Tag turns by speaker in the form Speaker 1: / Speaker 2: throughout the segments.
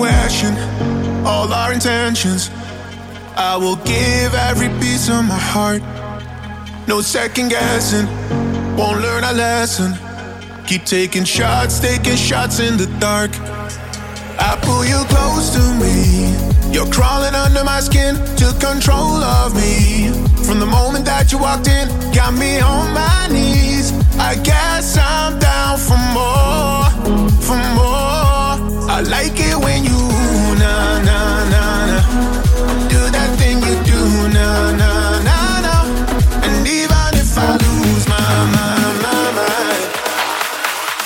Speaker 1: question all our intentions. I will give every piece of my heart. No second guessing, won't learn a lesson. Keep taking shots, taking shots in the dark. I pull you close to me. You're crawling under my skin, took control of me. From the moment that you walked in, got me on my knees. I guess I'm down for more, for more. I like it when you na na na na do that thing you do na na na na. And even if I lose my my my mind,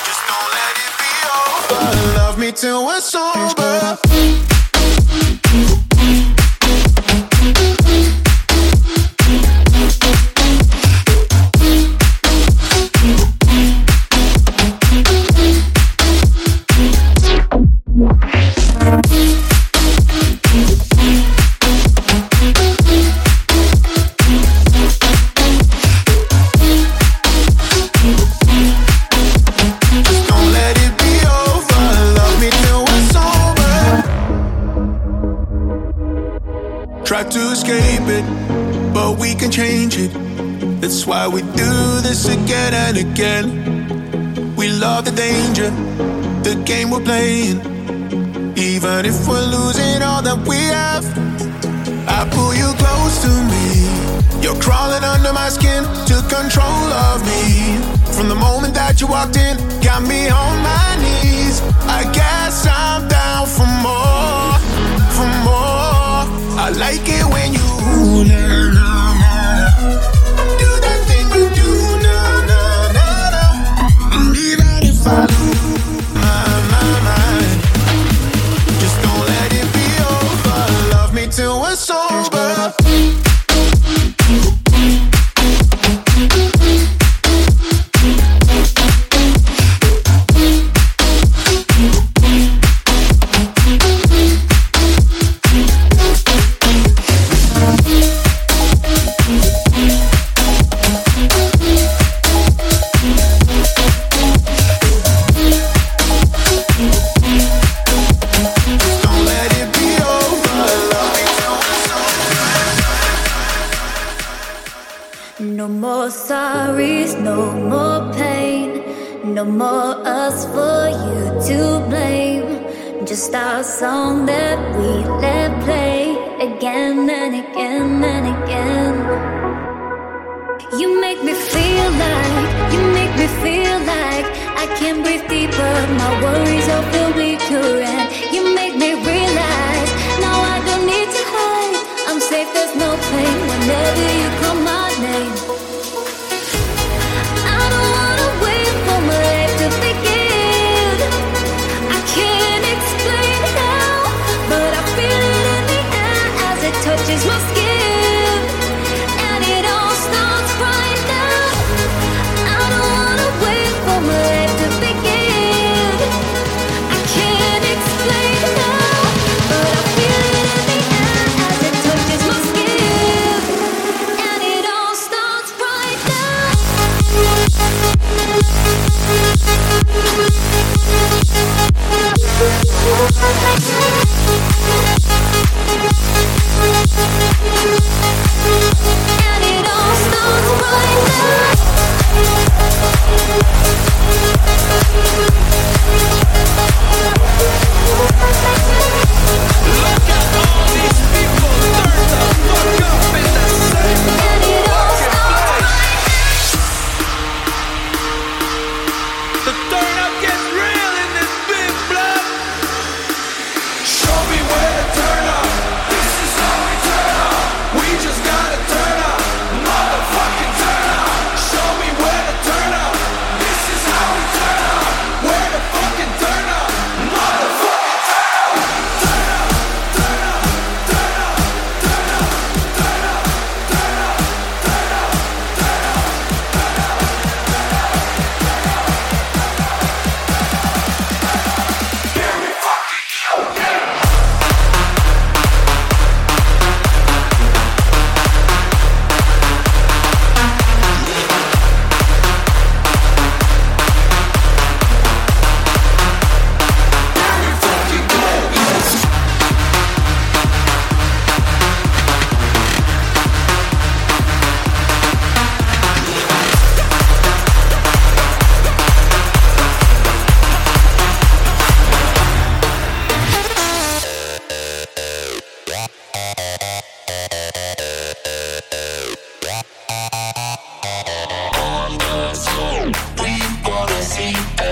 Speaker 1: just don't let it be over. Love me till we're sober. Why we do this again and again. We love the danger, the game we're playing. Even if we're losing all that we have, I pull you close to me. You're crawling under my skin, took control of me. From the moment that you walked in, got me on my knees. I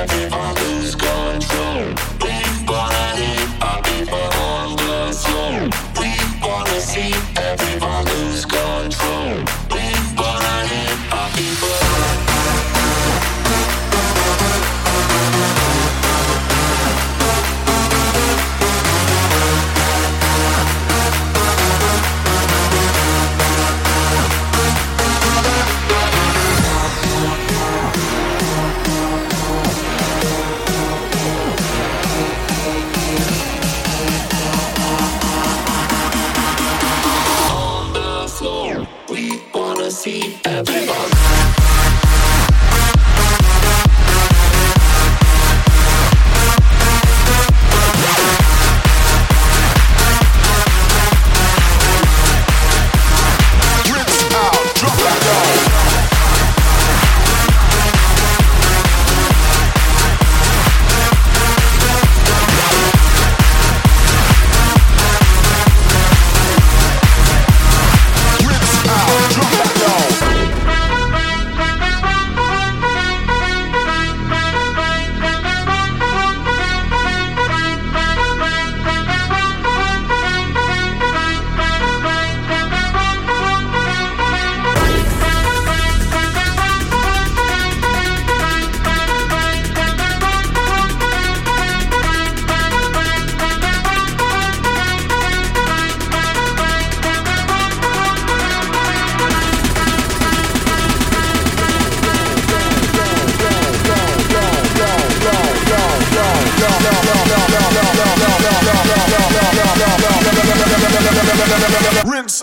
Speaker 1: Oh.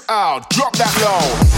Speaker 1: out, drop that
Speaker 2: low.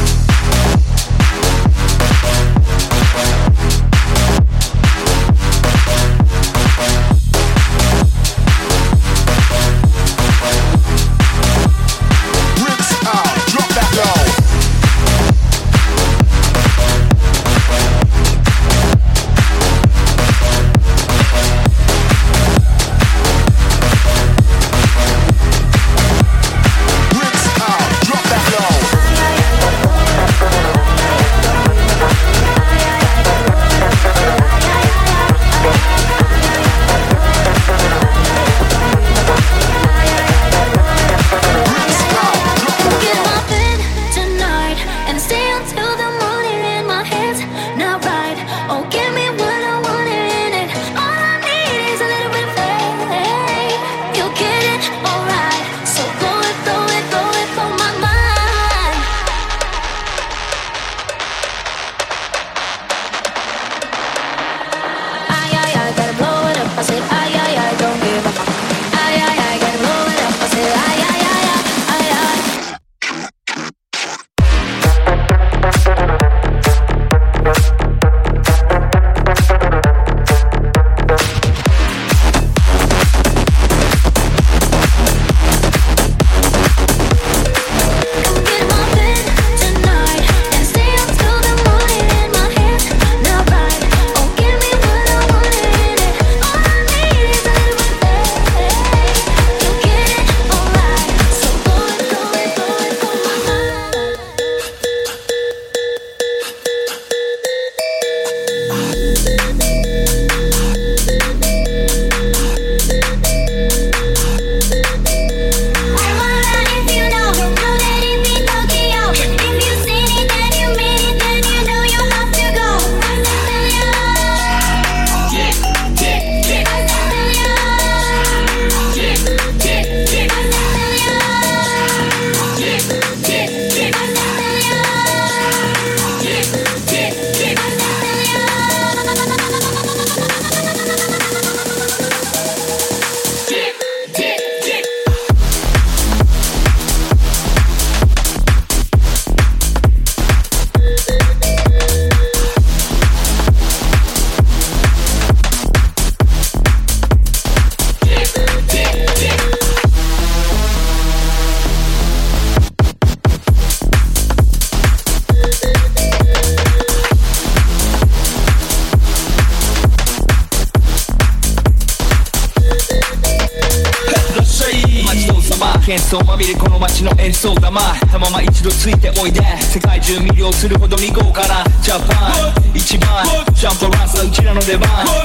Speaker 2: 中魅了するほど未行から。ジャパン一番ジャンプラスはうちらの出番。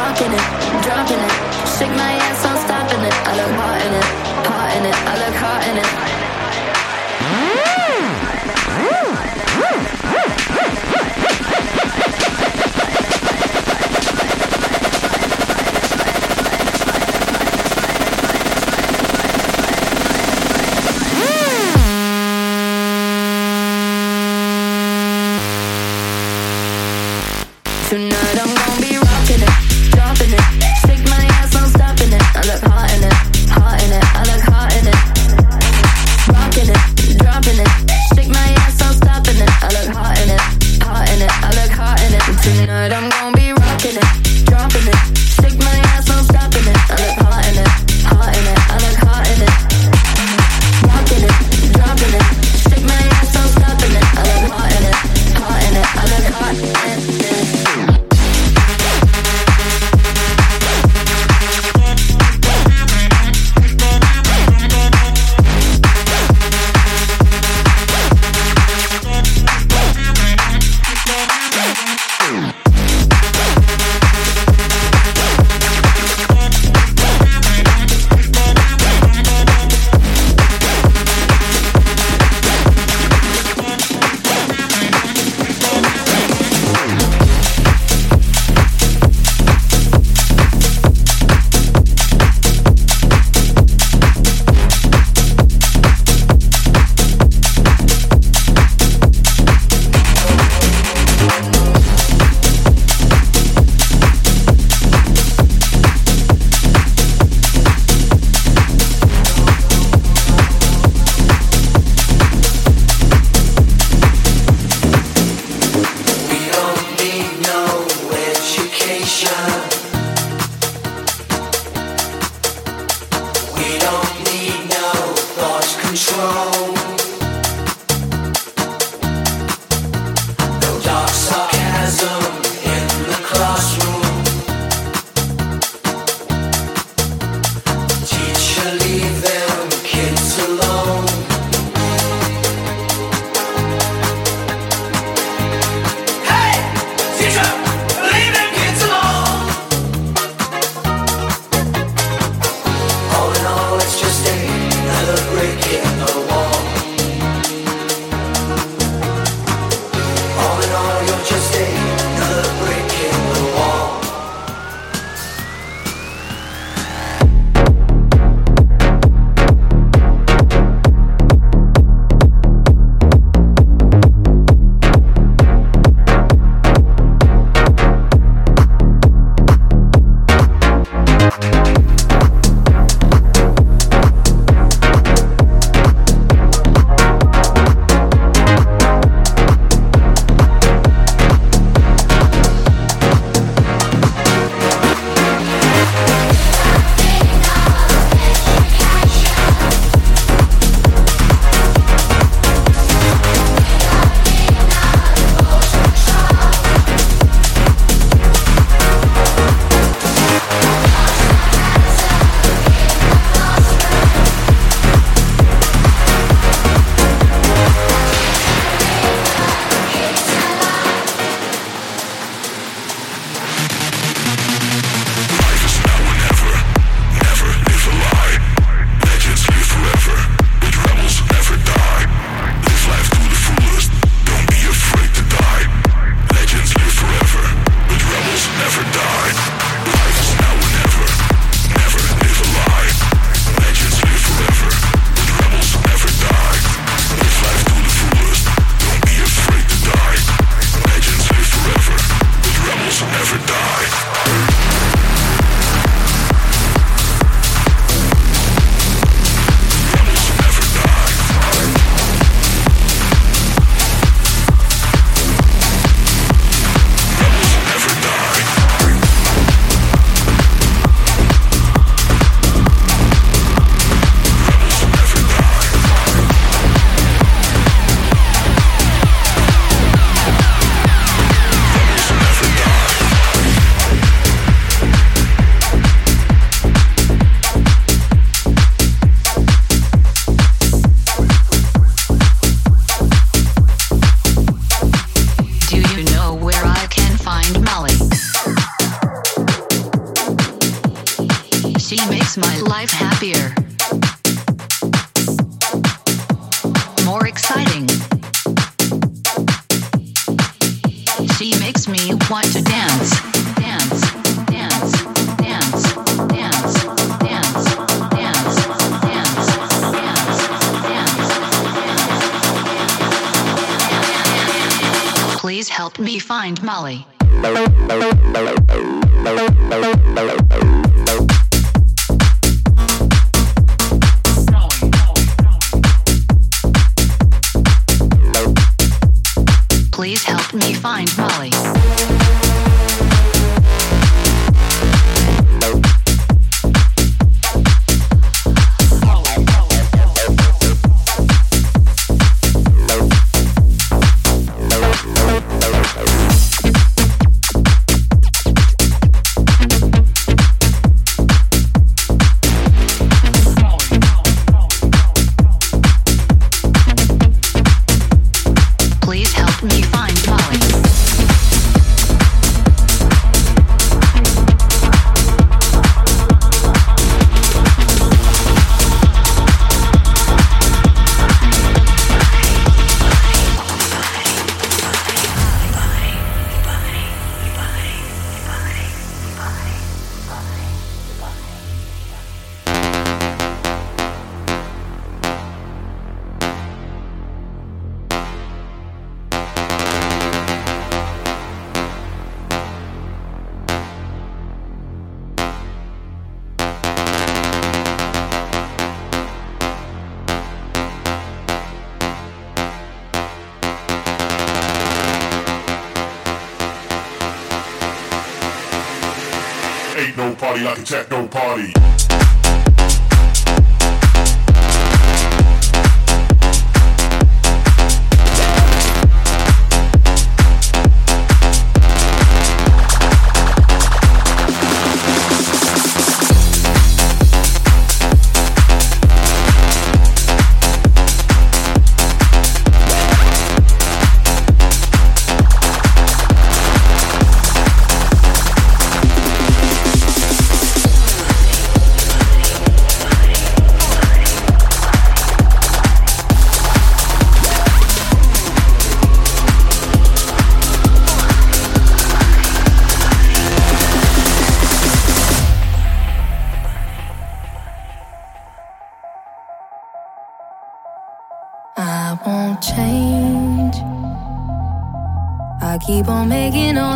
Speaker 2: rocking it, dropping it. Shake my ass, I'm stopping it. I look hot in it, hot in it. I look hot in it.
Speaker 3: Find
Speaker 4: Molly.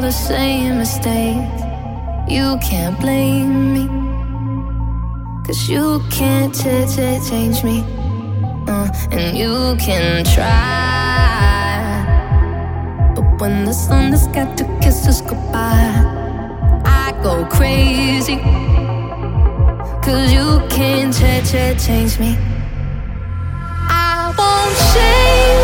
Speaker 3: the same mistakes. You can't blame me. Cause you can't change me. Uh, and you can try. But when the sun has got to kiss us goodbye, I go crazy. Cause you can't change me. I won't change.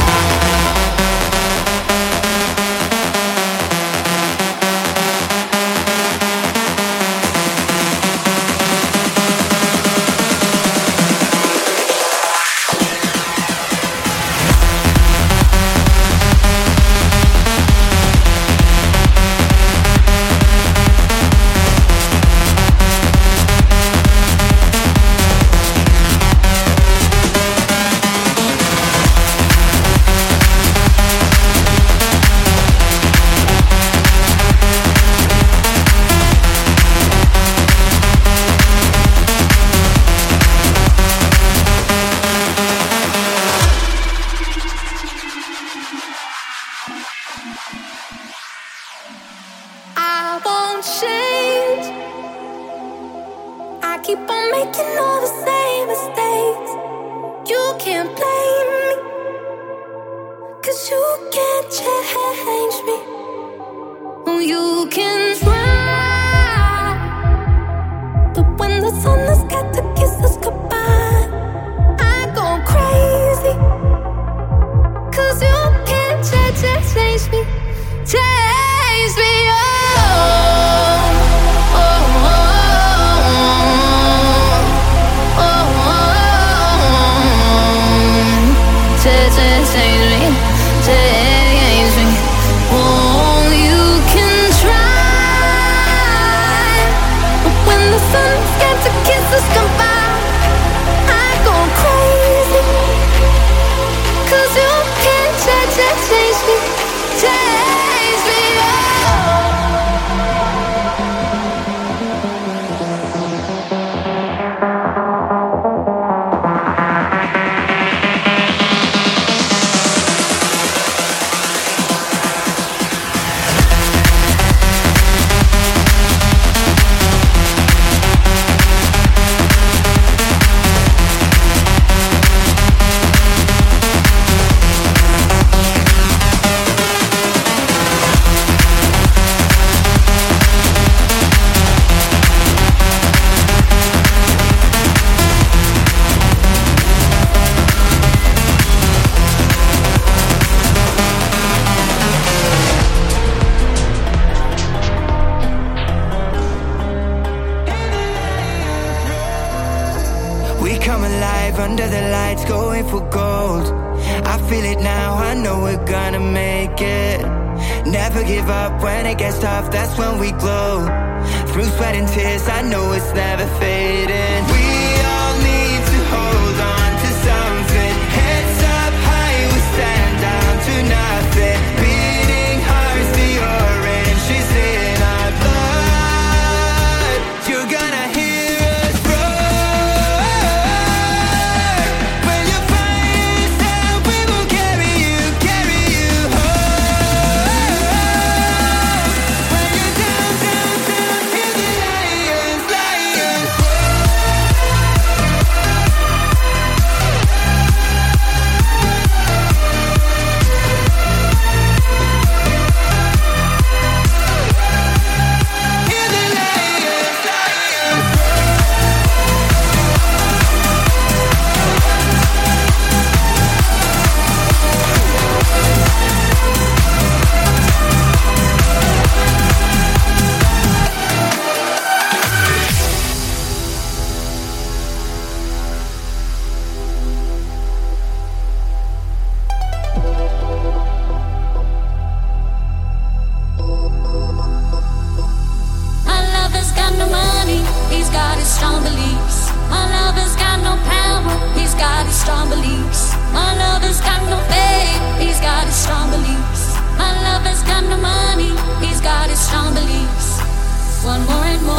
Speaker 2: One more and more.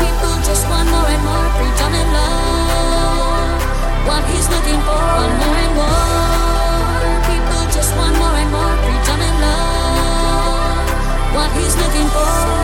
Speaker 2: People just want more and more freedom and love. What he's looking for, more and more. People just want more and more freedom and love. What he's looking for.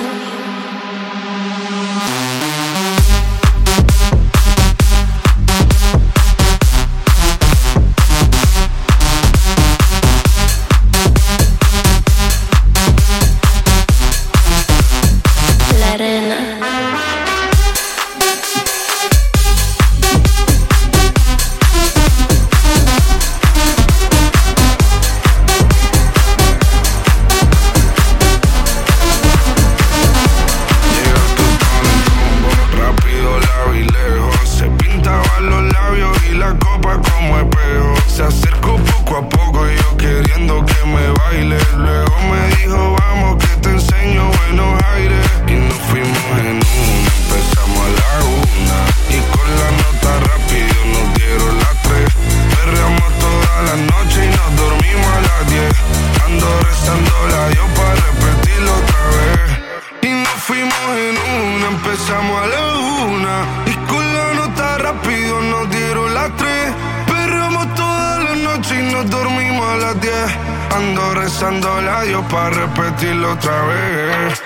Speaker 5: Ando rezando la Dios para repetirlo otra vez.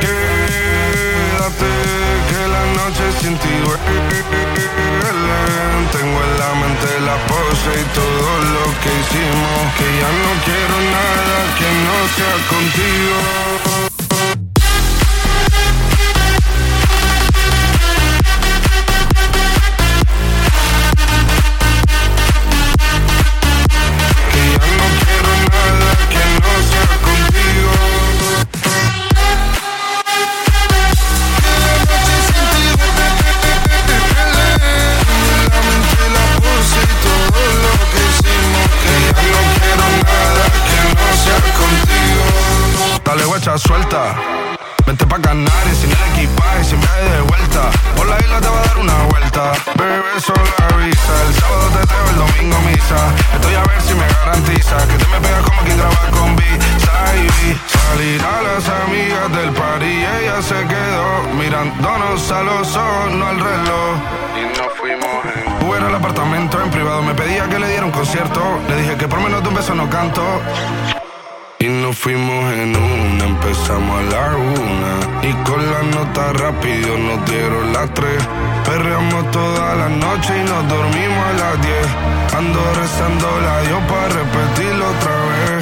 Speaker 5: Quédate que la noche sin ti duele. Tengo en la mente la pose y todo lo que hicimos. Que ya no quiero nada que no sea contigo.
Speaker 2: Nota rápido nos dieron las tres. Perreamos toda la noche y nos dormimos a las diez. Ando rezando la Dios para repetirlo otra vez.